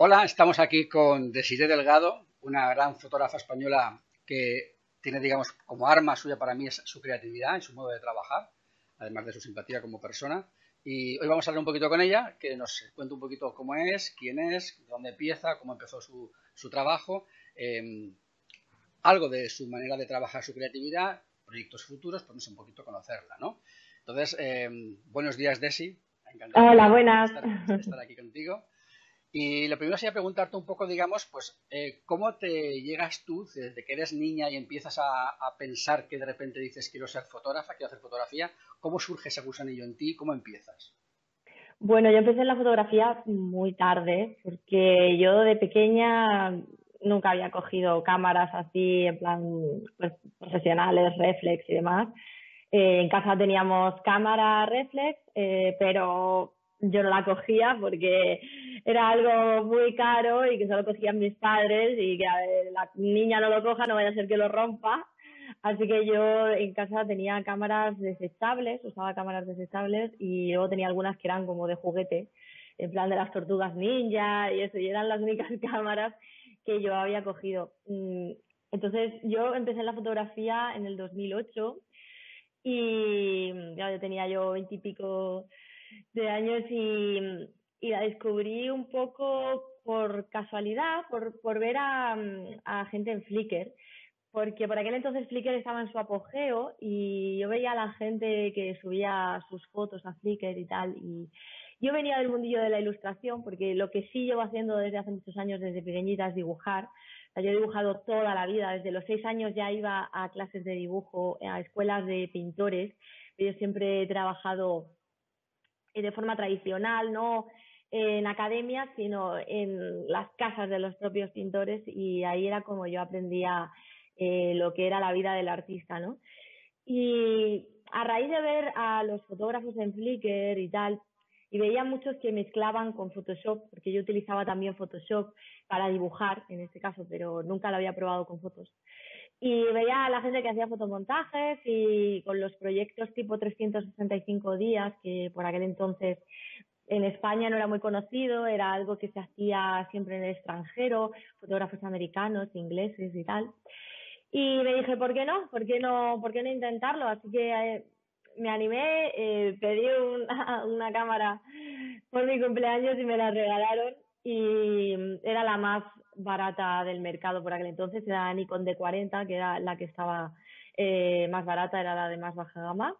Hola, estamos aquí con Desiree Delgado, una gran fotógrafa española que tiene, digamos, como arma suya para mí es su creatividad y su modo de trabajar, además de su simpatía como persona. Y hoy vamos a hablar un poquito con ella, que nos cuente un poquito cómo es, quién es, dónde empieza, cómo empezó su, su trabajo, em, algo de su manera de trabajar su creatividad, proyectos futuros, pues un poquito conocerla, ¿no? Entonces, em, buenos días, Desi. Hola, buenas. estar aquí contigo. Y lo primero sería preguntarte un poco, digamos, pues, eh, ¿cómo te llegas tú desde que eres niña y empiezas a, pensar que de repente dices quiero ser fotógrafa, quiero hacer fotografía? ¿Cómo surge ese gusanillo en ti? ¿Cómo empiezas? Bueno, yo empecé en la fotografía muy tarde, porque yo de pequeña nunca había cogido cámaras así, en plan, pues, profesionales, reflex y demás. Eh, en casa teníamos cámara reflex, eh, pero yo no la cogía porque era algo muy caro y que solo cogían mis padres y que la niña no lo coja, no vaya a ser que lo rompa. Así que yo en casa tenía cámaras desechables, usaba cámaras desechables y luego tenía algunas que eran como de juguete, en plan de las tortugas ninja y eso, y eran las únicas cámaras que yo había cogido. Mm, entonces yo empecé la fotografía en el 2008 y ya yo tenía yo veintipico de años y, y, la descubrí un poco por casualidad, por, por ver a, a, gente en Flickr, porque por aquel entonces Flickr estaba en su apogeo y yo veía a la gente que subía sus fotos a Flickr y tal, y yo venía del mundillo de la ilustración, porque lo que sí llevo haciendo desde hace muchos años, desde pequeñita, es dibujar. yo he dibujado toda la vida, desde los seis años ya iba a clases de dibujo, a escuelas de pintores. Yo siempre he trabajado de forma tradicional, no en academia, sino en las casas de los propios pintores y ahí era como yo aprendía eh, lo que era la vida del artista, ¿no? Y a raíz de ver a los fotógrafos en Flickr y tal, y veía muchos que mezclaban con Photoshop, porque yo utilizaba también Photoshop para dibujar, en este caso, pero nunca lo había probado con fotos. Y veía a la gente que hacía fotomontajes y con los proyectos tipo 365 días, que por aquel entonces en España no era muy conocido, era algo que se hacía siempre en el extranjero, fotógrafos americanos, ingleses y tal. Y me dije, ¿por qué no? ¿Por qué no, por qué no intentarlo? Así que eh, me animé, eh, pedí una, una cámara por mi cumpleaños y me la regalaron y era la más barata del mercado por aquel entonces, era Nikon D40, que era la que estaba eh, más barata, era la de más baja gama.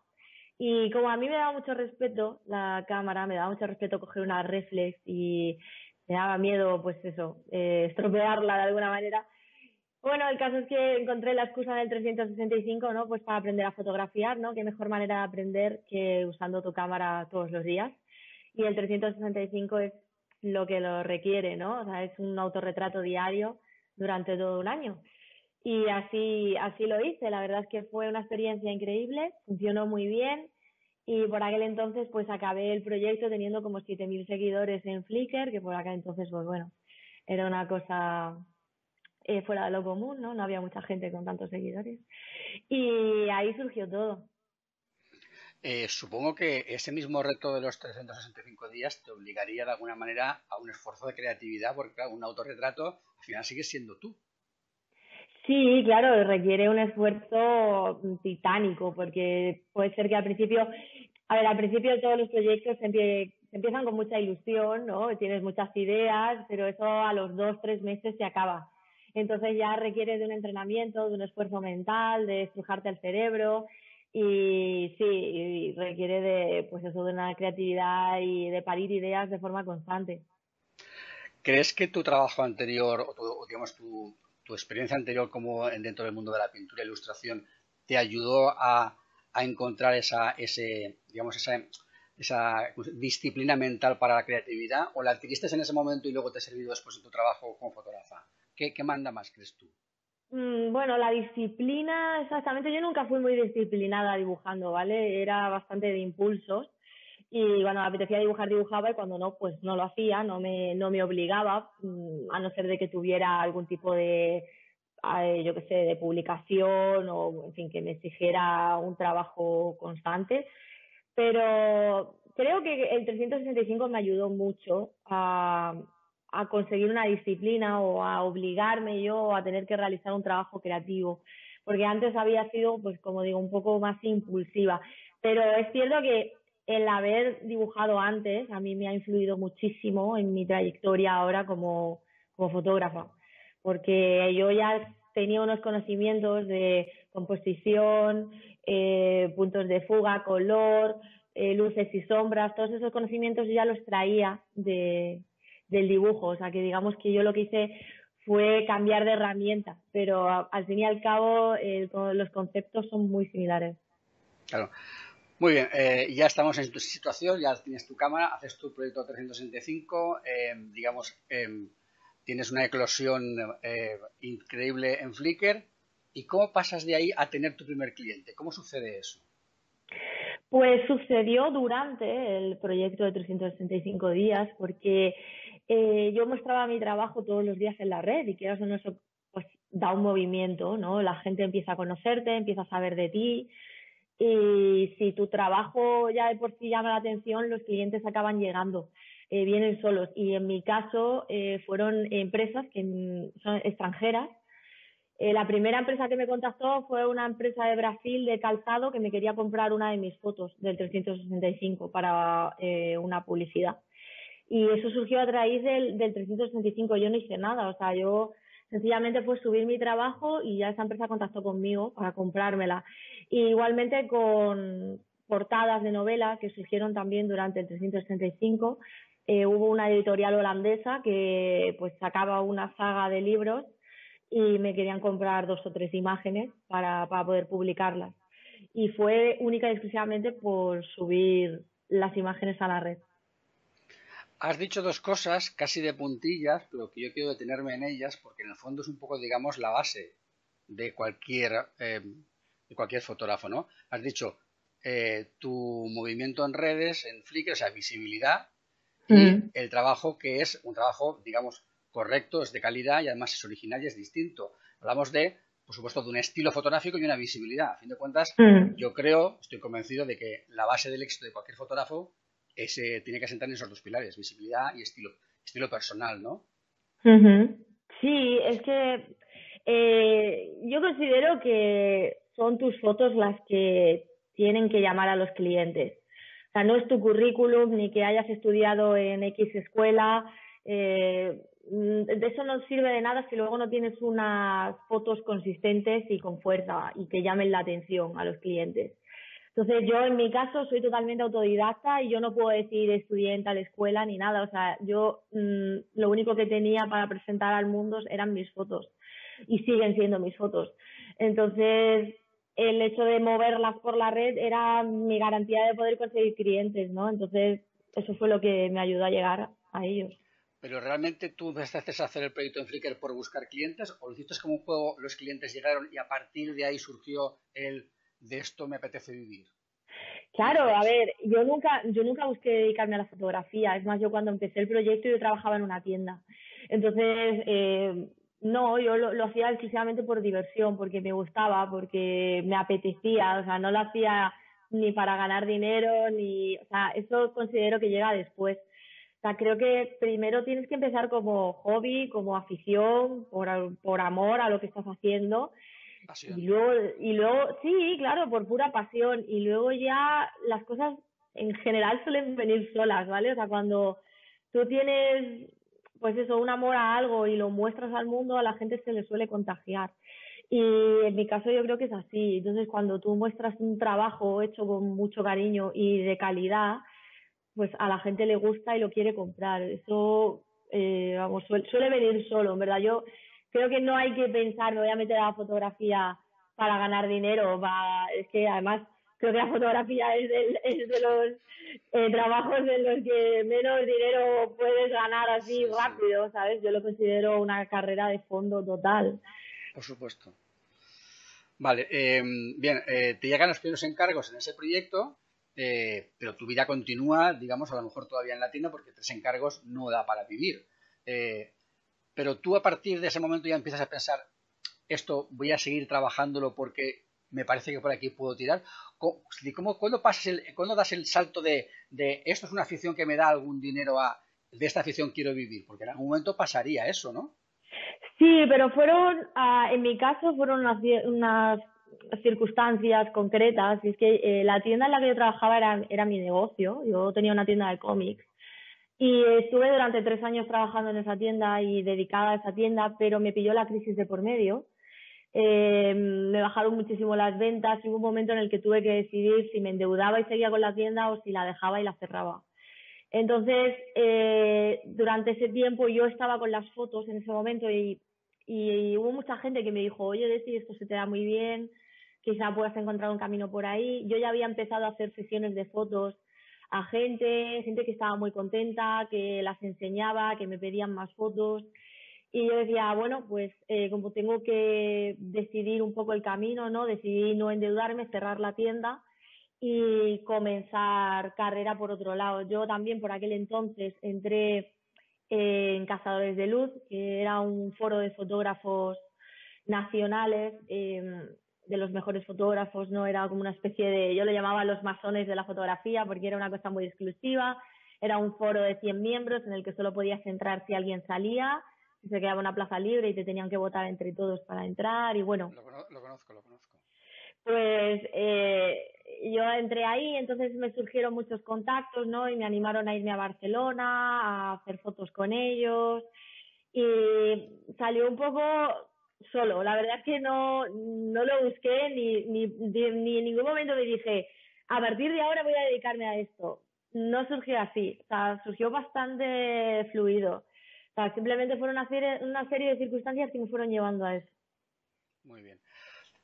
Y como a mí me daba mucho respeto la cámara, me daba mucho respeto coger una reflex y me daba miedo, pues eso, eh, estropearla de alguna manera. Bueno, el caso es que encontré la excusa del 365, ¿no? Pues para aprender a fotografiar, ¿no? Qué mejor manera de aprender que usando tu cámara todos los días. Y el 365 es lo que lo requiere, ¿no? O sea, es un autorretrato diario durante todo un año. Y así, así lo hice. La verdad es que fue una experiencia increíble, funcionó muy bien. Y por aquel entonces, pues acabé el proyecto teniendo como 7.000 seguidores en Flickr, que por aquel entonces, pues bueno, era una cosa eh, fuera de lo común, ¿no? No había mucha gente con tantos seguidores. Y ahí surgió todo. Eh, supongo que ese mismo reto de los 365 días te obligaría de alguna manera a un esfuerzo de creatividad, porque claro, un autorretrato al final sigue siendo tú. Sí, claro, requiere un esfuerzo titánico, porque puede ser que al principio, a ver, al principio todos los proyectos empiezan con mucha ilusión, ¿no? Tienes muchas ideas, pero eso a los dos, tres meses se acaba. Entonces ya requiere de un entrenamiento, de un esfuerzo mental, de estrujarte el cerebro, y sí, requiere de, pues eso, de una creatividad y de parir ideas de forma constante. ¿Crees que tu trabajo anterior, o, digamos tu, tu, experiencia anterior como dentro del mundo de la pintura e ilustración, te ayudó a, a encontrar esa, ese, digamos, esa, esa disciplina mental para la creatividad, o la adquiriste en ese momento y luego te ha servido después en tu trabajo como fotógrafa? ¿Qué, qué manda más, crees tú? Mm, bueno, la disciplina, exactamente, yo nunca fui muy disciplinada dibujando, ¿vale? Era bastante de impulsos y cuando me apetecía dibujar, dibujaba y cuando no, pues no lo hacía, no me, no me obligaba, mm, a no ser de que tuviera algún tipo de, yo qué sé, de publicación o, en fin, que me exigiera un trabajo constante. Pero creo que el 365 me ayudó mucho a, a conseguir una disciplina o a obligarme yo a tener que realizar un trabajo creativo, porque antes había sido, pues como digo, un poco más impulsiva. Pero es cierto que el haber dibujado antes a mí me ha influido muchísimo en mi trayectoria ahora como, como fotógrafa, porque yo ya tenía unos conocimientos de composición, eh, puntos de fuga, color, eh, luces y sombras, todos esos conocimientos yo ya los traía de, del dibujo, o sea que digamos que yo lo que hice fue cambiar de herramienta, pero al fin y al cabo eh, los conceptos son muy similares. Claro. Muy bien, eh, ya estamos en tu situación, ya tienes tu cámara, haces tu proyecto 365, eh, digamos, em, tienes una eclosión eh, increíble en Flickr. ¿Y cómo pasas de ahí a tener tu primer cliente? ¿Cómo sucede eso? Pues sucedió durante el proyecto de 365 días, porque yo mostraba mi trabajo todos los días en la red y que eso no eso pues da un movimiento, ¿no? La gente empieza a conocerte, empieza a saber de ti, y si tu trabajo ya de por sí llama la atención, los clientes acaban llegando, eh, vienen solos. Y en mi caso eh, fueron empresas que son extranjeras. Eh, la primera empresa que me contactó fue una empresa de Brasil de calzado que me quería comprar una de mis fotos del 365 para una publicidad. Y eso surgió a raíz del, del 365. Yo no hice nada, o sea, yo sencillamente fue subir mi trabajo y ya esa empresa contactó conmigo para comprármela. Y igualmente con portadas de novela que surgieron también durante el 365. Eh, hubo una editorial holandesa que pues sacaba una saga de libros y me querían comprar dos o tres imágenes para, para poder publicarlas. Y fue única y exclusivamente por subir las imágenes a la red. Has dicho dos cosas casi de puntillas, pero que yo quiero detenerme en ellas porque en el fondo es un poco, digamos, la base de cualquier, eh, de cualquier fotógrafo, ¿no? Has dicho eh, tu movimiento en redes, en Flickr, o sea, visibilidad y mm. el trabajo que es un trabajo, digamos, correcto, es de calidad y además es original y es distinto. Hablamos de, por supuesto, de un estilo fotográfico y una visibilidad. A fin de cuentas, mm. yo creo, estoy convencido de que la base del éxito de cualquier fotógrafo ese, tiene que asentar en esos dos pilares, visibilidad y estilo, estilo personal, ¿no? Sí, es que eh, yo considero que son tus fotos las que tienen que llamar a los clientes. O sea, no es tu currículum ni que hayas estudiado en X escuela. Eh, de eso no sirve de nada si luego no tienes unas fotos consistentes y con fuerza y que llamen la atención a los clientes. Entonces yo en mi caso soy totalmente autodidacta y yo no puedo decir estudié en tal escuela ni nada. O sea, yo mm, lo único que tenía para presentar al mundo eran mis fotos y siguen siendo mis fotos. Entonces el hecho de moverlas por la red era mi garantía de poder conseguir clientes, ¿no? Entonces eso fue lo que me ayudó a llegar a ellos. Pero realmente tú empezaste a hacer el proyecto en Flickr por buscar clientes o lo hiciste como un juego, los clientes llegaron y a partir de ahí surgió el de esto me apetece vivir. Claro, a ver, yo nunca, yo nunca busqué dedicarme a la fotografía. Es más, yo cuando empecé el proyecto yo trabajaba en una tienda. Entonces, eh, no, yo lo, hacía exclusivamente por diversión, porque me gustaba, porque me apetecía. O sea, no lo hacía ni para ganar dinero, ni, o sea, eso considero que llega después. O sea, creo que primero tienes que empezar como hobby, como afición, por, por amor a lo que estás haciendo y luego, y luego, sí, claro, por pura pasión. Y luego ya las cosas en general suelen venir solas, ¿vale? O sea, cuando tú tienes, pues eso, un amor a algo y lo muestras al mundo, a la gente se le suele contagiar. Y en mi caso yo creo que es así. Entonces, cuando tú muestras un trabajo hecho con mucho cariño y de calidad, pues a la gente le gusta y lo quiere comprar. Eso, eh, vamos, suele, suele venir solo, en verdad. Yo creo que no hay que pensar, me voy a meter a la fotografía para ganar dinero, es que además creo que la fotografía es, de los eh, trabajos en los que menos dinero puedes ganar así rápido, ¿sabes? Yo lo considero una carrera de fondo total. Por supuesto. Vale, eh, bien, eh, te llegan los primeros encargos en ese proyecto, pero tu vida continúa, digamos, a lo mejor todavía en la tienda porque tres encargos no da para vivir pero tú a partir de ese momento ya empiezas a pensar, esto voy a seguir trabajándolo porque me parece que por aquí puedo tirar. ¿Cómo, cuándo, pasas el, das el salto de, esto es una afición que me da algún dinero a de esta afición quiero vivir, porque en algún momento pasaría eso, ¿no? Sí, pero fueron, ah, en mi caso, fueron unas, circunstancias concretas. Y es que eh, la tienda en la que yo trabajaba era, era mi negocio. Yo tenía una tienda de cómics. Y estuve durante tres años trabajando en esa tienda y dedicada a esa tienda, pero me pilló la crisis de por medio. Eh, me bajaron muchísimo las ventas y hubo un momento en el que tuve que decidir si me endeudaba y seguía con la tienda o si la dejaba y la cerraba. Entonces, eh, durante ese tiempo yo estaba con las fotos en ese momento y hubo mucha gente que me dijo, oye, Desi, esto se te da muy bien, quizá puedas encontrar un camino por ahí. Yo ya había empezado a hacer sesiones de fotos a gente, gente que estaba muy contenta, que las enseñaba, que me pedían más fotos. Y yo decía, bueno, pues eh, como tengo que decidir un poco el camino, ¿no? Decidí no endeudarme, cerrar la tienda y comenzar carrera por otro lado. Yo también por aquel entonces entré en Cazadores de Luz, que era un foro de fotógrafos nacionales, em, de los mejores fotógrafos, no era como una especie de, yo lo llamaba los masones de la fotografía porque era una cosa muy exclusiva, era un foro de 100 miembros en el que solo podías entrar si alguien salía, si se quedaba una plaza libre y te tenían que votar entre todos para entrar y bueno. Lo, conozco, lo conozco. Pues eh, yo entré ahí, entonces me surgieron muchos contactos, ¿no? Y me animaron a irme a Barcelona, a hacer fotos con ellos. Y salió un poco solo. La verdad es que no, no lo busqué ni, ni, ni en ningún momento me dije, a partir de ahora voy a dedicarme a esto. No surgió así, o sea, surgió bastante fluido. O sea, simplemente fueron una serie, una serie de circunstancias que me fueron llevando a eso. Muy bien.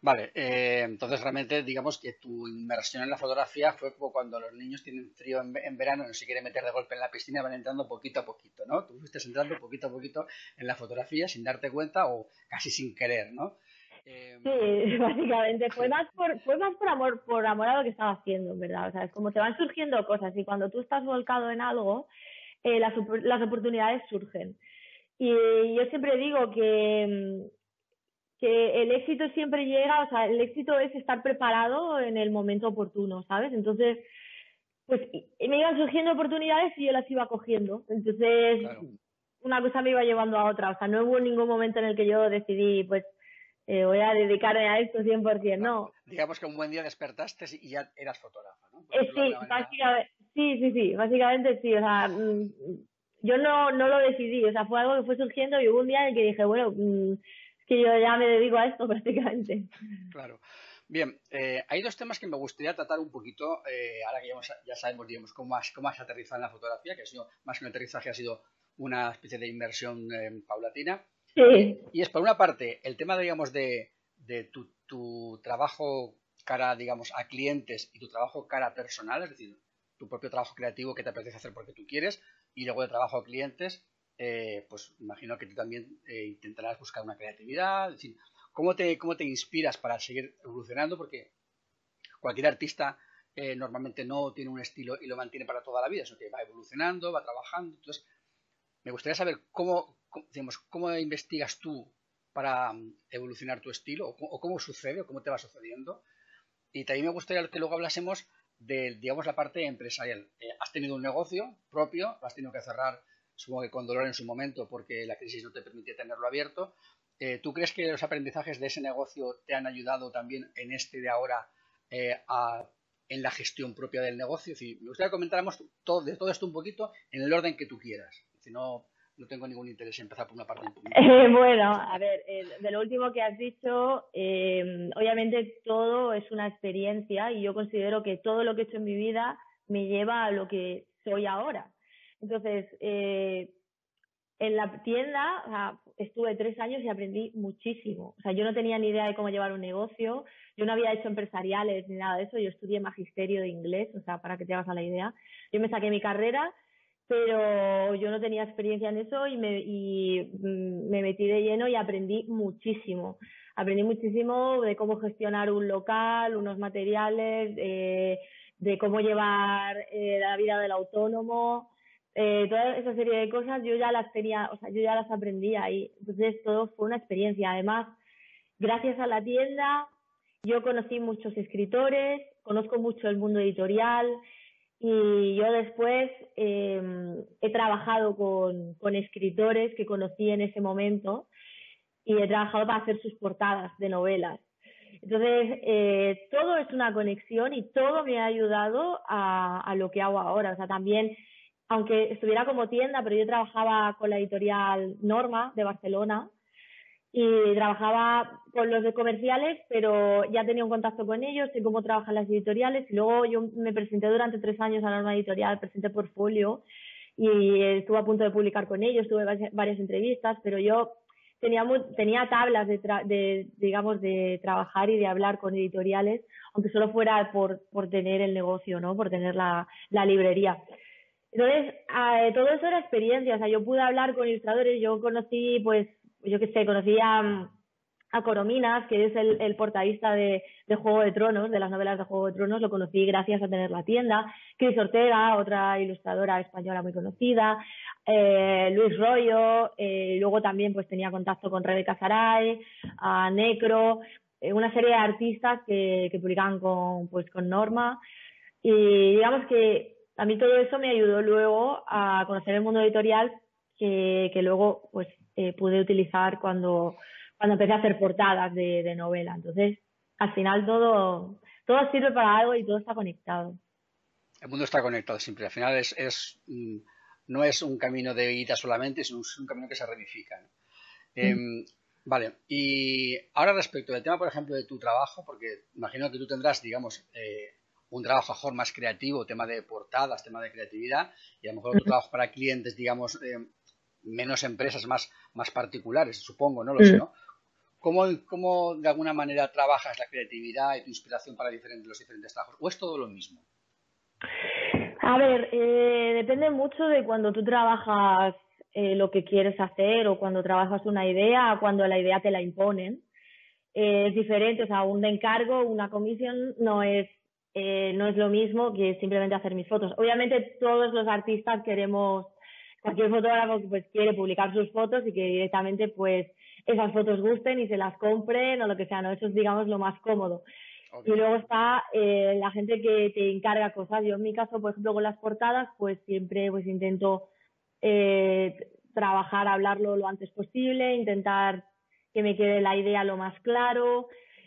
Vale, eh, entonces realmente digamos que tu inmersión en la fotografía fue como cuando los niños tienen frío en, verano y no se quieren meter de golpe en la piscina, van entrando poquito a poquito, ¿no? Tú fuiste entrando poquito a poquito en la fotografía sin darte cuenta o casi sin querer, ¿no? Eh, sí, básicamente fue más por fue más por amor por amor a lo que estaba haciendo, ¿verdad? O sea, es como te van surgiendo cosas y cuando tú estás volcado en algo, eh, las, las oportunidades surgen. Y yo siempre digo que mm, que el éxito siempre llega, o sea, el éxito es estar preparado en el momento oportuno, ¿sabes? Entonces, pues me iban surgiendo oportunidades y yo las iba cogiendo. Entonces, una cosa me iba llevando a otra. O sea, no hubo ningún momento en el que yo decidí, pues, eh, voy a dedicarme a esto 100%, no. Digamos que un buen día despertaste y ya eras fotógrafa, ¿no? Eh, sí, básicamente, sí, sí, sí, básicamente sí. O sea, mm, yo no, no lo decidí, o sea, fue algo que fue surgiendo y hubo un día en el que dije, bueno, mm, que yo ya me dedico a esto prácticamente. Claro. Bien, eh, hay dos temas que me gustaría tratar un poquito, eh, ahora que ya, sabemos, digamos, cómo has, cómo has aterrizado en la fotografía, que ha sido más que un aterrizaje, ha sido una especie de inversión eh, paulatina. Sí. Y es, por una parte, el tema, digamos, de, de tu, tu, trabajo cara, digamos, a clientes y tu trabajo cara personal, es decir, tu propio trabajo creativo que te apetece hacer porque tú quieres, y luego de trabajo a clientes, eh, pues imagino que tú también eh, intentarás buscar una creatividad, ¿cómo te, ¿cómo te inspiras para seguir evolucionando? Porque cualquier artista eh, normalmente no tiene un estilo y lo mantiene para toda la vida, sino que va evolucionando, va trabajando. Entonces, me gustaría saber cómo, digamos, cómo investigas tú para mm, evolucionar tu estilo, o, cómo sucede, o cómo te va sucediendo. Y también me gustaría que luego hablásemos de, digamos, la parte empresarial. has tenido un negocio propio, lo has tenido que cerrar supongo que con dolor en su momento porque la crisis no te permitía tenerlo abierto. Eh, ¿Tú crees que los aprendizajes de ese negocio te han ayudado también en este de ahora eh, en la gestión propia del negocio? me gustaría que comentáramos todo, de todo esto un poquito en el orden que tú quieras. Si no, no tengo ningún interés en empezar por una parte. Eh, bueno, a ver, de lo último que has dicho, obviamente todo es una experiencia y yo considero que todo lo que he hecho en mi vida me lleva a lo que soy ahora. Entonces, eh, en la tienda estuve tres años y aprendí muchísimo. O sea, yo no tenía ni idea de cómo llevar un negocio, yo no había hecho empresariales ni nada de eso, yo estudié magisterio de inglés, o sea, para que te hagas la idea. Yo me saqué mi carrera, pero yo no tenía experiencia en eso y me, y mm, me metí de lleno y aprendí muchísimo. Aprendí muchísimo de cómo gestionar un local, unos materiales, eh, de cómo llevar eh, la vida del autónomo, eh, toda esa serie de cosas yo ya las tenía, o sea, yo ya las aprendía y entonces todo fue una experiencia. Además, gracias a la tienda, yo conocí muchos escritores, conozco mucho el mundo editorial, Y yo después em, he trabajado con, con escritores que conocí en ese momento y he trabajado para hacer sus portadas de novelas. Entonces, eh, todo es una conexión y todo me ha ayudado a, a, lo que hago ahora. O sea, también, aunque estuviera como tienda, pero yo trabajaba con la editorial Norma de Barcelona y trabajaba con los comerciales, pero ya tenía un contacto con ellos, sé cómo trabajan las editoriales y luego yo me presenté durante tres años a Norma Editorial, presenté portfolio y estuve a punto de publicar con ellos, tuve varias entrevistas, pero yo tenía, tenía tablas de, de, digamos, de trabajar y de hablar con editoriales, aunque solo fuera por, tener el negocio, ¿no? Por tener la librería. Entonces, eh, todo eso era experiencia, o sea, yo pude hablar con ilustradores, yo conocí, pues, yo qué sé, conocí a, a Corominas, que es el, el portadista de, Juego de Tronos, de las novelas de Juego de Tronos, lo conocí gracias a tener la tienda. Cris Ortega, otra ilustradora española muy conocida. Eh, Luis Rollo, eh, luego también pues tenía contacto con Rebeca Saray, a Necro, eh, una serie de artistas que, que publicaban con, pues, con Norma. Y digamos que a mí todo eso me ayudó luego a conocer el mundo editorial que, que luego pues eh, pude utilizar cuando cuando empecé a hacer portadas de, de novela. Entonces, al final todo, todo sirve para algo y todo está conectado. El mundo está conectado siempre. Al final es, es mm, no es un camino de ida solamente, es un, un camino que se ramifica. ¿no? Eh, vale, y ahora respecto del tema, por ejemplo, de tu trabajo, porque imagino que tú tendrás, digamos, eh, un trabajo mejor más creativo, tema de portadas, tema de creatividad, y a lo mejor otro trabajo para clientes, digamos, eh, menos empresas, más, más particulares, supongo, no lo sé, ¿no? ¿Cómo, ¿Cómo, de alguna manera trabajas la creatividad y tu inspiración para diferentes, los diferentes trabajos? ¿O es todo lo mismo? A ver, eh, depende mucho de cuando tú trabajas eh, lo que quieres hacer o cuando trabajas una idea, cuando la idea te la imponen. Eh, es diferente, o sea, un encargo, una comisión no es, eh, no es lo mismo que simplemente hacer mis fotos. Obviamente todos los artistas queremos, cualquier fotógrafo pues quiere publicar sus fotos y que directamente pues esas fotos gusten y se las compren o lo que sea, ¿no? Eso es, digamos, lo más cómodo. Y luego está eh, la gente que te encarga cosas. Yo en mi caso, por ejemplo, con las portadas, pues siempre pues intento eh, trabajar, hablarlo lo antes posible, intentar que me quede la idea lo más claro,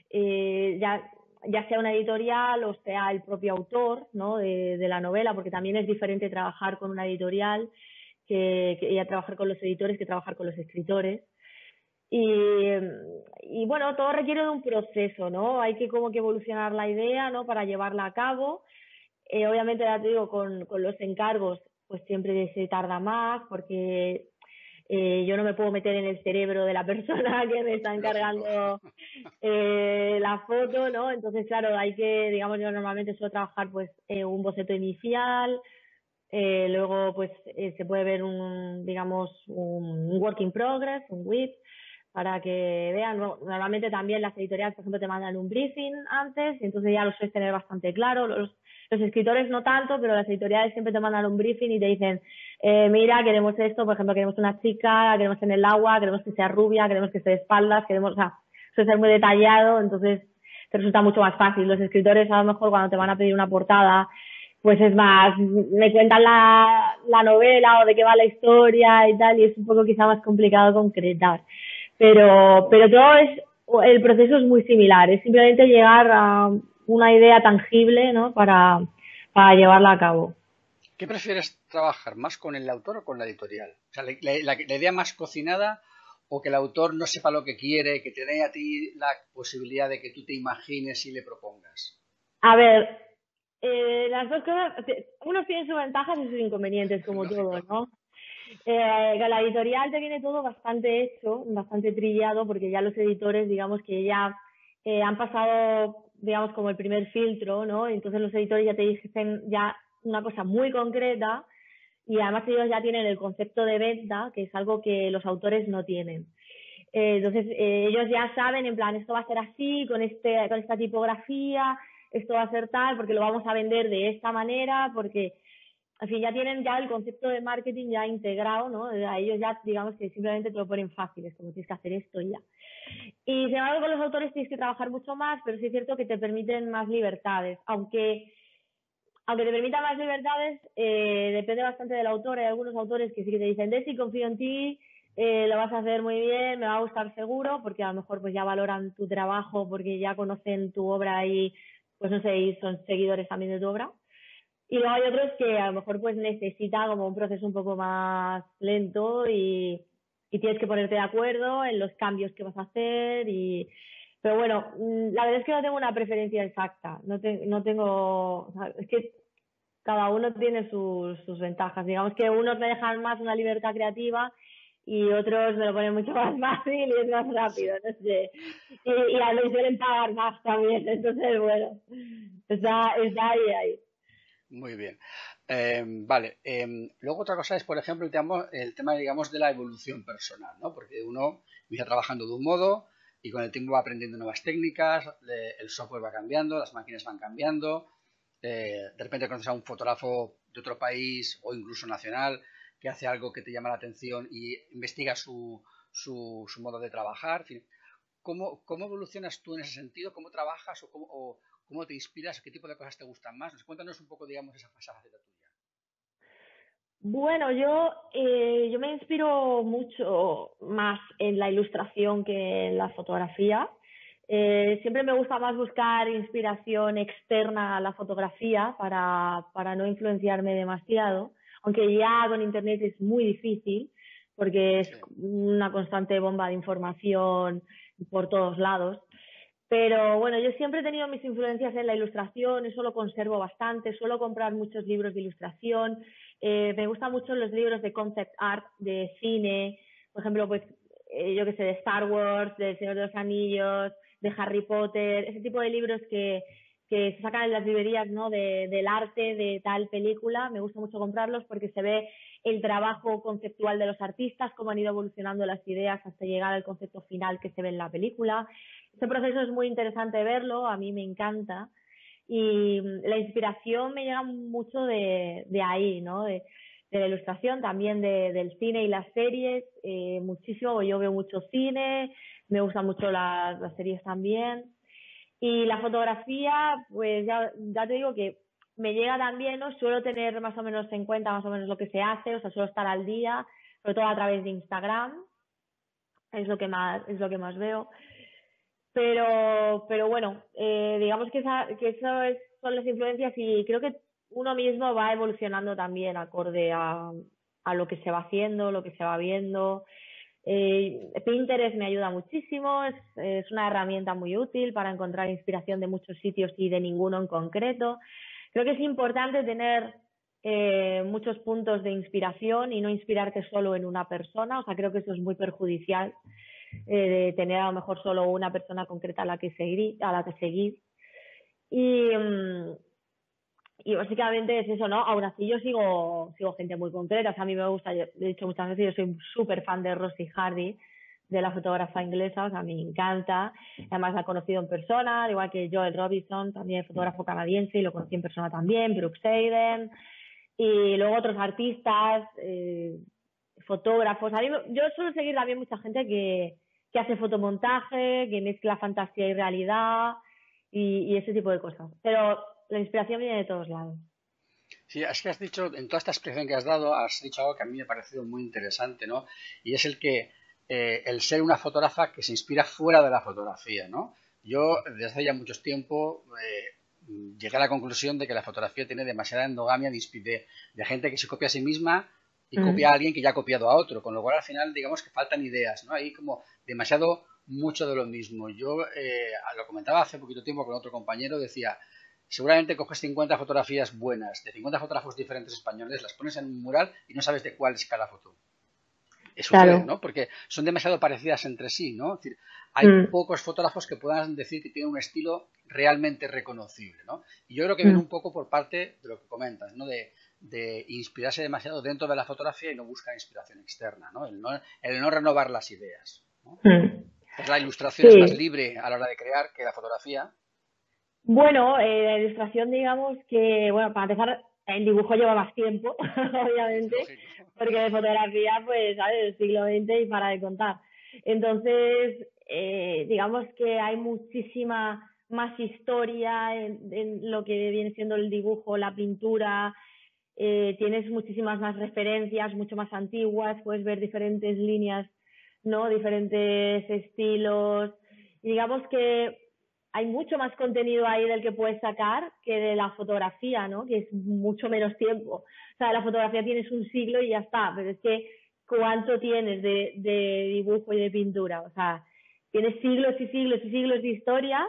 eh, ya, ya sea una editorial o sea el propio autor ¿no? de, de la novela, porque también es diferente trabajar con una editorial que, que, trabajar con los editores que trabajar con los escritores. Y, y bueno, todo requiere de un proceso, ¿no? Hay que como que evolucionar la idea, ¿no? Para llevarla a cabo. Eh, obviamente, ya te digo, con, con los encargos, pues siempre se tarda más porque eh, yo no me puedo meter en el cerebro de la persona que me está encargando eh, la foto, ¿no? Entonces, claro, hay que, digamos, yo normalmente suelo trabajar pues eh, un boceto inicial, eh, luego pues eh, se puede ver un, digamos, un, un work in progress, un WIP, para que vean. Normalmente también las editoriales, por ejemplo, te mandan un briefing antes, y entonces ya lo sueles tener bastante claro. Los, los escritores no tanto, pero las editoriales siempre te mandan un briefing y te dicen, eh, mira, queremos esto, por ejemplo, queremos una chica, queremos en el agua, queremos que sea rubia, queremos que esté de espaldas, queremos, o sea, suele ser muy detallado, entonces te resulta mucho más fácil. Los escritores a lo mejor cuando te van a pedir una portada, pues es más, me cuentan la, la novela o de qué va la historia y tal, y es un poco quizá más complicado concretar pero, pero todo es, el proceso es muy similar, es simplemente llegar a una idea tangible, ¿no? Para, para llevarla a cabo. ¿Qué prefieres trabajar, más con el autor o con la editorial? O sea, la, la, la idea más cocinada o que el autor no sepa lo que quiere, que te dé a ti la posibilidad de que tú te imagines y le propongas. A ver, eh, las dos cosas, unos tienen sus ventajas y sus inconvenientes, como todo, ¿no? Eh, la editorial te viene todo bastante hecho, bastante trillado, porque ya los editores, digamos que ya eh, han pasado, digamos, como el primer filtro, ¿no? Entonces los editores ya te dicen ya una cosa muy concreta y además ellos ya tienen el concepto de venta, que es algo que los autores no tienen. Eh, entonces eh, ellos ya saben, en plan, esto va a ser así, con, este, con esta tipografía, esto va a ser tal, porque lo vamos a vender de esta manera, porque en fin, ya tienen ya el concepto de marketing ya integrado, ¿no? A ellos ya, digamos que simplemente te lo ponen fácil, es como tienes que hacer esto y ya. Y sin embargo, con los autores tienes que trabajar mucho más, pero sí es cierto que te permiten más libertades, aunque aunque te permita más libertades, eh, depende bastante del autor. Hay algunos autores que sí que te dicen, Desi, confío en ti, eh, lo vas a hacer muy bien, me va a gustar seguro, porque a lo mejor pues ya valoran tu trabajo, porque ya conocen tu obra y pues no sé, y son seguidores también de tu obra. Y luego hay otros que a lo mejor pues necesita como un proceso un poco más lento y, y tienes que ponerte de acuerdo en los cambios que vas a hacer y pero bueno, mm, la verdad es que no tengo una preferencia exacta, no, no tengo, es que cada uno tiene sus, sus ventajas. Digamos que unos me dejan más una libertad creativa y otros me lo ponen mucho más fácil y es más rápido, no sé. Y, a mí suelen pagar más también, entonces bueno, está, está ahí, ahí. Muy bien. Eh, vale. Eh, luego otra cosa es, por ejemplo, el tema, el tema, digamos, de la evolución personal, ¿no? Porque uno empieza trabajando de un modo, y con el tiempo va aprendiendo nuevas técnicas, el software va cambiando, las máquinas van cambiando, eh, de repente conoces a un fotógrafo de otro país o incluso nacional que hace algo que te llama la atención y investiga su, su, modo de trabajar. ¿cómo, ¿cómo, evolucionas tú en ese sentido? ¿Cómo trabajas o cómo, cómo te inspiras? ¿Qué tipo de cosas te gustan más? Cuéntanos un poco, digamos, esa, esa faceta tuya. Bueno, yo, eh, yo me inspiro mucho más en la ilustración que en la fotografía. Eh, siempre me gusta más buscar inspiración externa a la fotografía para, para no influenciarme demasiado, aunque ya con Internet es muy difícil porque es una constante bomba de información por todos lados. Pero bueno, yo siempre he tenido mis influencias en la ilustración, eso lo conservo bastante, suelo comprar muchos libros de ilustración, eh, me gustan mucho los libros de concept art, de cine, por ejemplo, pues eh, yo que sé, de Star Wars, de Señor de los Anillos, de Harry Potter, ese tipo de libros que, que se sacan en las librerías ¿no? De, del arte de tal película. Me gusta mucho comprarlos porque se ve el trabajo conceptual de los artistas, cómo han ido evolucionando las ideas hasta llegar al concepto final que se ve en la película. Este proceso es muy interesante verlo, a mí me encanta. Y la inspiración me llega mucho de, de ahí, ¿no? De, de la ilustración, también de, del cine y las series, eh, muchísimo, yo veo mucho cine, me gustan mucho las, series también. Y la fotografía, pues ya, ya te digo que me llega también. Suelo tener más o menos en cuenta más o menos lo que se hace, o sea, suelo estar al día, sobre todo a través de Instagram, es lo que más, es lo que más veo. Pero, pero bueno, eh, digamos que, esa, eso es, son las influencias y creo que uno mismo va evolucionando también acorde a, a lo que se va haciendo, lo que se va viendo. Eh, Pinterest me ayuda muchísimo, es, es, una herramienta muy útil para encontrar inspiración de muchos sitios y de ninguno en concreto. Creo que es importante tener eh, muchos puntos de inspiración y no inspirarte solo en una persona, o sea, creo que eso es muy perjudicial eh, de tener a lo mejor solo una persona concreta a la que seguir, a la que seguir. Y, mm, y básicamente es eso, ¿no? Aún así yo sigo, sigo gente muy concreta, o sea, a mí me gusta, yo, he dicho muchas veces, yo soy súper fan de Rosie Hardy, de la fotógrafa inglesa, o sea, me encanta. Además la he conocido en persona, igual que Joel Robinson, también fotógrafo canadiense, y lo conocí en persona también, Brooks Hayden, y luego otros artistas, eh, fotógrafos. A mí, yo suelo seguir también mucha gente que, hace fotomontaje, que mezcla fantasía y realidad y, ese tipo de cosas. Pero la inspiración viene de todos lados. Sí, es que has dicho, en toda esta expresión que has dado, has dicho algo que a mí me ha parecido muy interesante, ¿no? Y es el que eh, el ser una fotógrafa que se inspira fuera de la fotografía, ¿no? Yo desde hace ya mucho tiempo eh, llegué a la conclusión de que la fotografía tiene demasiada endogamia de, de gente que se copia a sí misma y copia a alguien que ya ha copiado a otro, con lo cual al final digamos que faltan ideas, ¿no? Hay como demasiado mucho de lo mismo. Yo eh, lo comentaba hace poquito tiempo con otro compañero, decía, seguramente coges 50 fotografías buenas de 50 fotógrafos diferentes españoles, las pones en un mural y no sabes de cuál es cada foto. Eso claro. ¿no? Porque son demasiado parecidas entre sí, ¿no? Es decir, hay mm. pocos fotógrafos que puedan decir que tienen un estilo realmente reconocible, ¿no? Y yo creo que viene mm. un poco por parte de lo que comentas, ¿no? De, de inspirarse demasiado dentro de la fotografía y no buscar inspiración externa, ¿no? El no, el no renovar las ideas. ¿no? Hmm. La ilustración es más libre a la hora de crear que la fotografía. Bueno, eh, la ilustración, digamos que, bueno, para empezar, el dibujo lleva más tiempo, obviamente, porque de fotografía, pues, ¿sabes? El siglo XX y para de contar. Entonces, eh, digamos que hay muchísima más historia en, lo que viene siendo el dibujo, la pintura, eh, tienes muchísimas más referencias, mucho más antiguas, puedes ver diferentes líneas, ¿no? Diferentes estilos. Y digamos que hay mucho más contenido ahí del que puedes sacar que de la fotografía, ¿no? Que es mucho menos tiempo. O sea, la fotografía tienes un siglo y ya está, pero es que ¿cuánto tienes de, de dibujo y de pintura? O sea, tienes siglos y siglos y siglos de historia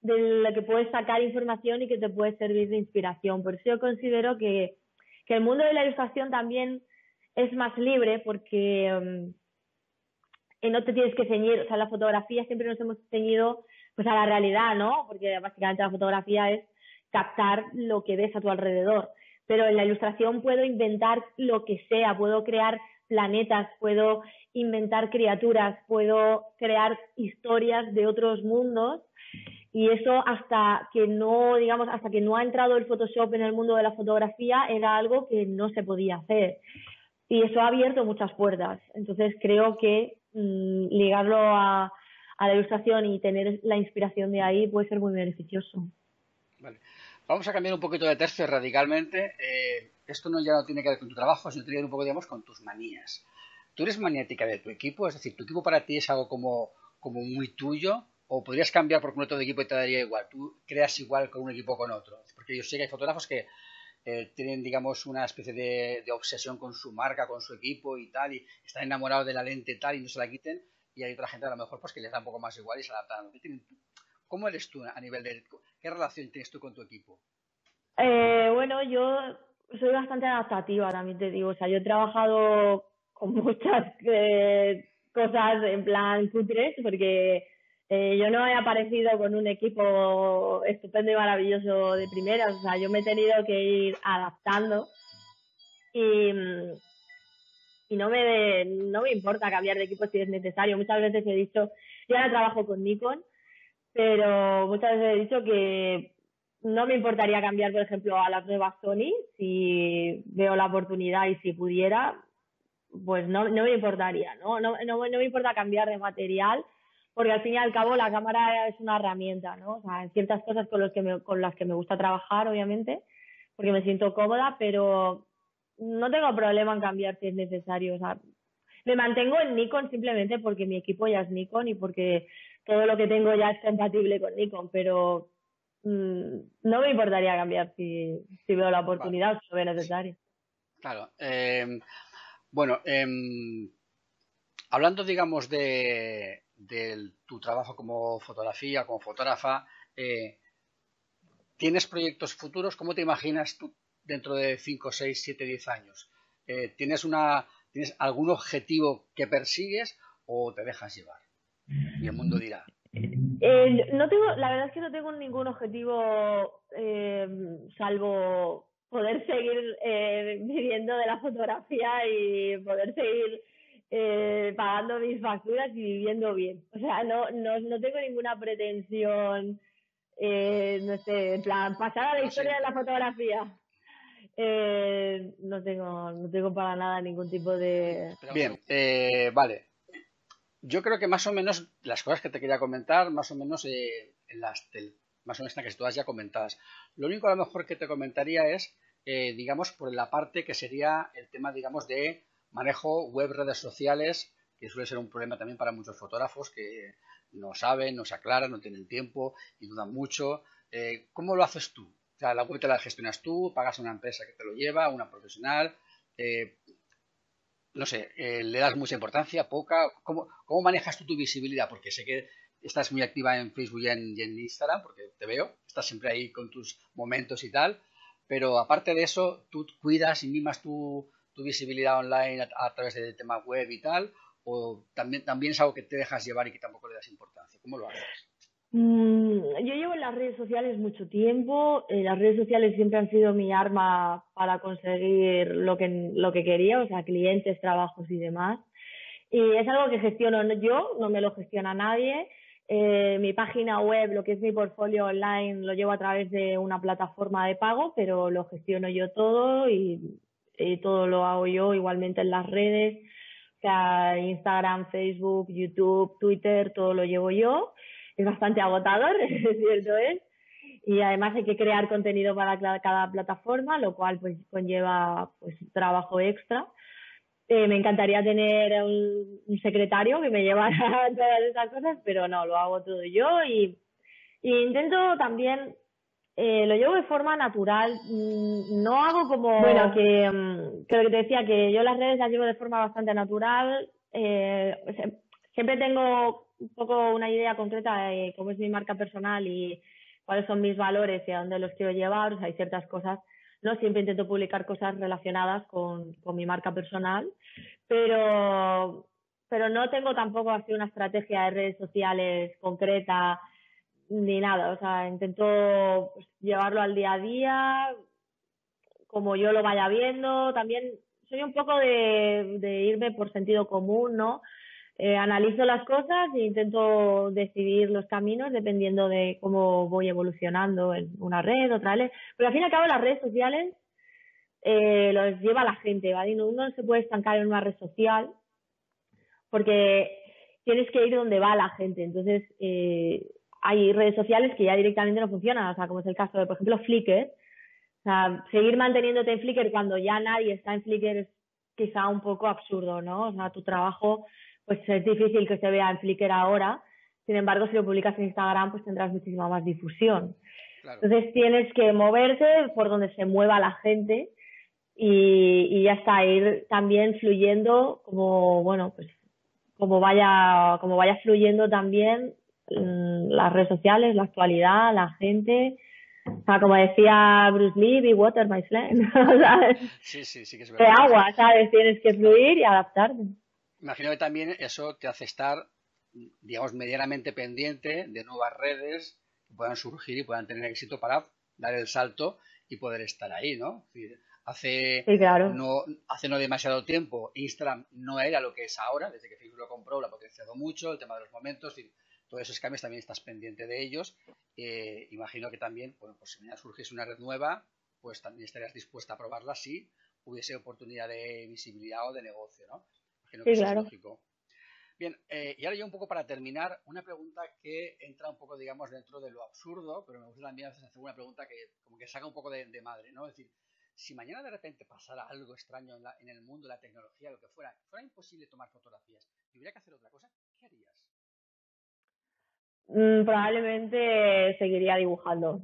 de la que puedes sacar información y que te puede servir de inspiración. Por eso yo considero que, que el mundo de la ilustración también es más libre porque um, no te tienes que ceñir, o sea, la fotografía siempre nos hemos ceñido pues a la realidad, ¿no? Porque básicamente la fotografía es captar lo que ves a tu alrededor. Pero en la ilustración puedo inventar lo que sea, puedo crear planetas, puedo inventar criaturas, puedo crear historias de otros mundos y eso hasta que no, digamos, hasta que no ha entrado el Photoshop en el mundo de la fotografía era algo que no se podía hacer. Y eso ha abierto muchas puertas. Entonces creo que mm, ligarlo a, a, la ilustración y tener la inspiración de ahí puede ser muy beneficioso. Vale. Vamos a cambiar un poquito de tercio radicalmente. Eh, esto no ya no tiene que ver con tu trabajo, sino tiene que ver un poco, digamos, con tus manías. ¿Tú eres maniática de tu equipo? Es decir, ¿tu equipo para ti es algo como, como muy tuyo? O podrías cambiar por completo de equipo y te daría igual. Tú creas igual con un equipo o con otro. Porque yo sé que hay fotógrafos que eh, tienen, digamos, una especie de, obsesión con su marca, con su equipo y tal, y están enamorados de la lente tal y no se la quiten. Y hay otra gente a lo mejor pues que les da un poco más igual y se adaptan. ¿Cómo eres tú a nivel de... ¿Qué relación tienes tú con tu equipo? Eh, bueno, yo soy bastante adaptativa, también te digo. O sea, yo he trabajado con muchas eh, cosas en plan Q3 porque eh, yo no he aparecido con un equipo estupendo y maravilloso de primeras, o sea, yo me he tenido que ir adaptando y, y no, me, no me importa cambiar de equipo si es necesario. Muchas veces he dicho, yo ahora trabajo con Nikon, pero muchas veces he dicho que no me importaría cambiar, por ejemplo, a las nuevas Sony si veo la oportunidad y si pudiera, pues no, no me importaría, ¿no? No, no, no me importa cambiar de material porque al fin y al cabo la cámara es una herramienta, ¿no? O sea, hay ciertas cosas con, los que me, con las que me gusta trabajar, obviamente, porque me siento cómoda, pero no tengo problema en cambiar si es necesario. O sea, me mantengo en Nikon simplemente porque mi equipo ya es Nikon y porque todo lo que tengo ya es compatible con Nikon, pero mm, no me importaría cambiar si, si veo la oportunidad o si lo veo necesario. Claro. Eh, bueno, em, hablando, digamos, de, de tu trabajo como fotografía, como fotógrafa, eh, ¿tienes proyectos futuros? ¿Cómo te imaginas tú dentro de 5, 6, 7, 10 años? Eh, ¿tienes, una, ¿Tienes algún objetivo que persigues o te dejas llevar? Y el mundo dirá. Eh, no tengo, la verdad es que no tengo ningún objetivo salvo poder seguir viviendo de la fotografía y poder seguir eh, pagando mis facturas y viviendo bien. O sea, no, no, no tengo ninguna pretensión, eh, no sé, en plan, pasar a la historia de la fotografía. Eh, no tengo, no tengo para nada ningún tipo de. Bien, eh, vale. Yo creo que más o menos las cosas que te quería comentar, más o menos eh, las más o menos que todas ya comentadas. Lo único a lo mejor que te comentaría es, eh, digamos, por la parte que sería el tema, digamos, de Manejo web, redes sociales, que suele ser un problema también para muchos fotógrafos que no saben, no se aclaran, no tienen tiempo y dudan mucho. Eh, ¿Cómo lo haces tú? O sea, la web te la gestionas tú, pagas a una empresa que te lo lleva, una profesional. Eh, no sé, eh, le das mucha importancia, poca. ¿Cómo, ¿Cómo, manejas tú tu visibilidad? Porque sé que estás muy activa en Facebook y en, y en Instagram, porque te veo, estás siempre ahí con tus momentos y tal. Pero aparte de eso, tú cuidas y mimas tu, tu visibilidad online a, través del tema web y tal? ¿O también, también es algo que te dejas llevar y que tampoco le das importancia? ¿Cómo lo haces? Mm, yo llevo en las redes sociales mucho tiempo. Eh, las redes sociales siempre han sido mi arma para conseguir lo que, lo que quería, o sea, clientes, trabajos y demás. Y es algo que gestiono yo, no me lo gestiona nadie. Eh, mi página web, lo que es mi portfolio online, lo llevo a través de una plataforma de pago, pero lo gestiono yo todo y y todo lo hago yo igualmente en las redes, o sea, Instagram, Facebook, YouTube, Twitter, todo lo llevo yo. es bastante agotador, es cierto es. Y además hay que crear contenido para cada plataforma, lo cual pues conlleva pues trabajo extra. Eh, me encantaría tener un, secretario que me llevara todas esas cosas, pero no, lo hago todo yo y intento también eh, lo llevo de forma natural. Mm, no hago como. Bueno, que, mm, que lo que te decía, que yo las redes las llevo de forma bastante natural. Eh, siempre tengo un poco una idea concreta de cómo es mi marca personal y cuáles son mis valores y a dónde los quiero llevar. O sea, hay ciertas cosas. No siempre intento publicar cosas relacionadas con, con mi marca personal, pero, pero no tengo tampoco así una estrategia de redes sociales concreta ni nada, o sea, intento pues, llevarlo al día a día, como yo lo vaya viendo, también soy un poco de, irme por sentido común, ¿no? Eh, analizo las cosas e intento decidir los caminos dependiendo de cómo voy evolucionando en una red, otra red. Pero al fin y al cabo las redes sociales eh, los lleva la gente, ¿vale? Uno no se puede estancar en una red social porque tienes que ir donde va la gente. Entonces, eh, hay redes sociales que ya directamente no funcionan, o sea, como es el caso de, por ejemplo, Flickr. O sea, seguir manteniéndote en Flickr cuando ya nadie está en Flickr es quizá un poco absurdo, ¿no? O sea, tu trabajo, pues es difícil que se vea en Flickr ahora. Sin embargo, si lo publicas en Instagram, pues tendrás muchísima más difusión. Entonces tienes que moverte por donde se mueva la gente y, y ya está, ir también fluyendo como, bueno, pues como vaya, como vaya fluyendo también las redes sociales, la actualidad, la gente. O sea, como decía Bruce Lee, be water, my friend. sí, sí, sí que es verdad. De agua, ¿sabes? Tienes que fluir y adaptarte. Imagino que también eso te hace estar, digamos, medianamente pendiente de nuevas redes que puedan surgir y puedan tener éxito para dar el salto y poder estar ahí, ¿no? Hace, no, hace no demasiado tiempo Instagram no era lo que es ahora, desde que Facebook lo compró, lo ha potenciado mucho, el tema de los momentos, todos esos cambios también estás pendiente de ellos. Eh, imagino que también, bueno, pues si mañana surgiese una red nueva, pues también estarías dispuesta a probarla si hubiese oportunidad de visibilidad o de negocio, ¿no? Imagino que sí, claro. es lógico. Bien, eh, y ahora yo un poco para terminar, una pregunta que entra un poco, digamos, dentro de lo absurdo, pero me gusta también hacer una pregunta que como que saca un poco de, madre, ¿no? Es decir, si mañana de repente pasara algo extraño en, en el mundo, la tecnología, lo que fuera, fuera imposible tomar fotografías, y hubiera que hacer otra cosa, ¿qué harías? Mm, probablemente seguiría dibujando.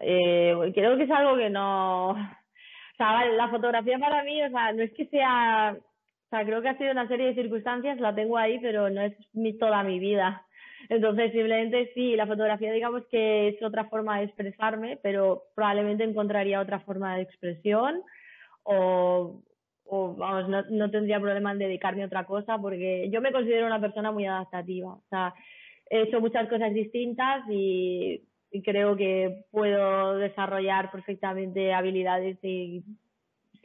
Eh, creo que es algo que no. O sea, la fotografía para mí, o sea, no es que sea. O sea, creo que ha sido una serie de circunstancias, la tengo ahí, pero no es toda mi vida. Entonces, simplemente sí, la fotografía, digamos que es otra forma de expresarme, pero probablemente encontraría otra forma de expresión o, o vamos, no, no tendría problema en dedicarme a otra cosa porque yo me considero una persona muy adaptativa. O sea, he hecho muchas cosas distintas y, creo que puedo desarrollar perfectamente habilidades y,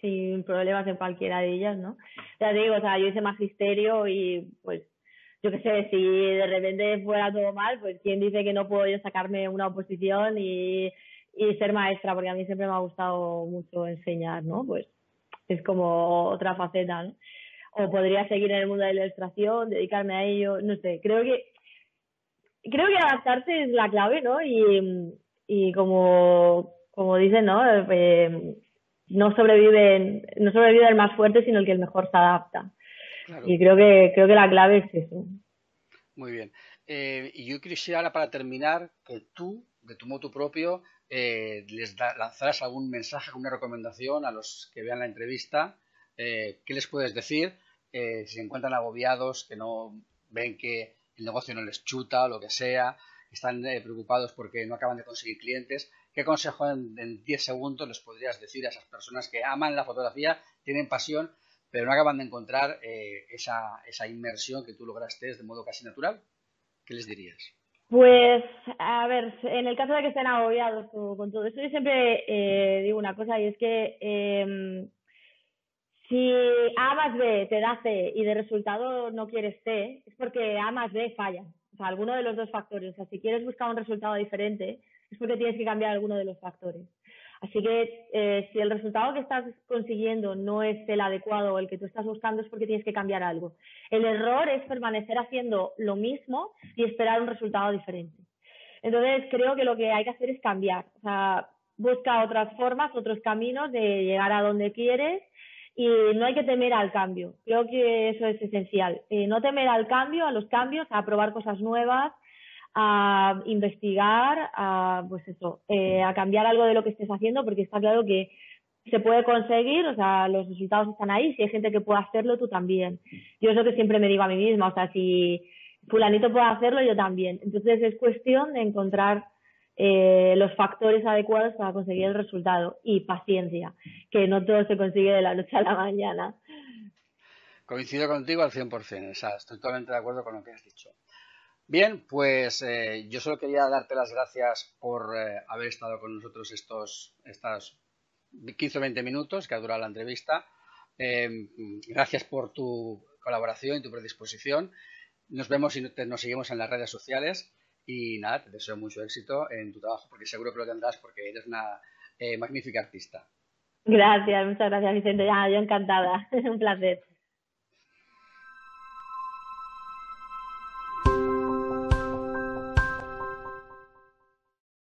sin problemas en cualquiera de ellas, ¿no? Ya digo, o sea, yo hice magisterio y pues yo qué sé, si de repente fuera todo mal, pues quién dice que no puedo yo sacarme una oposición y, y ser maestra, porque a mí siempre me ha gustado mucho enseñar, ¿no? Pues es como otra faceta, ¿no? O podría seguir en el mundo de la ilustración, dedicarme a ello, no sé, creo que creo que adaptarse es la clave, ¿no? Y, y como, como dicen, ¿no? Eh, no sobrevive, no sobrevive el más fuerte, sino el que el mejor se adapta. Y creo que, creo que la clave es eso. Muy bien. Eh, y yo quisiera ahora para terminar que tú, de tu modo propio, eh, les lanzaras algún mensaje, alguna recomendación a los que vean la entrevista. Eh, ¿Qué les puedes decir si se encuentran agobiados, que no ven que el negocio no les chuta o lo que sea, están eh, preocupados porque no acaban de conseguir clientes. ¿Qué consejo en 10 segundos les podrías decir a esas personas que aman la fotografía, tienen pasión, pero no acaban de encontrar eh, esa, esa inmersión que tú lograste de modo casi natural? ¿Qué les dirías? Pues, a ver, en el caso de que estén agobiados con todo eso, yo siempre eh, digo una cosa y es que em, si A más B te da C y de resultado no quieres C, es porque A más B falla. O sea, alguno de los dos factores. O sea, si quieres buscar un resultado diferente, es porque tienes que cambiar alguno de los factores. Así que eh, si el resultado que estás consiguiendo no es el adecuado o el que tú estás buscando es porque tienes que cambiar algo. El error es permanecer haciendo lo mismo y esperar un resultado diferente. Entonces creo que lo que hay que hacer es cambiar. O sea, busca otras formas, otros caminos de llegar a donde quieres y no hay que temer al cambio. Creo que eso es esencial. Eh, no temer al cambio, a los cambios, a probar cosas nuevas, a investigar, a, pues eso, eh, a cambiar algo de lo que estés haciendo, porque está claro que se puede conseguir, o sea, los resultados están ahí, si hay gente que puede hacerlo, tú también. Yo es lo que siempre me digo a mí misma, o sea, si fulanito puede hacerlo, yo también. Entonces es cuestión de encontrar eh, los factores adecuados para conseguir el resultado y paciencia, que no todo se consigue de la noche a la mañana. Coincido contigo al 100%, o sea, estoy totalmente de acuerdo con lo que has dicho. Bien, pues eh, yo solo quería darte las gracias por eh, haber estado con nosotros estos, 15 o 20 minutos que ha durado la entrevista. Gracias por tu colaboración y tu predisposición. Nos vemos y nos seguimos en las redes sociales. Y nada, te deseo mucho éxito en tu trabajo porque seguro que lo tendrás porque eres una magnífica artista. Gracias, muchas gracias Vicente. Ya, yo encantada. Un placer.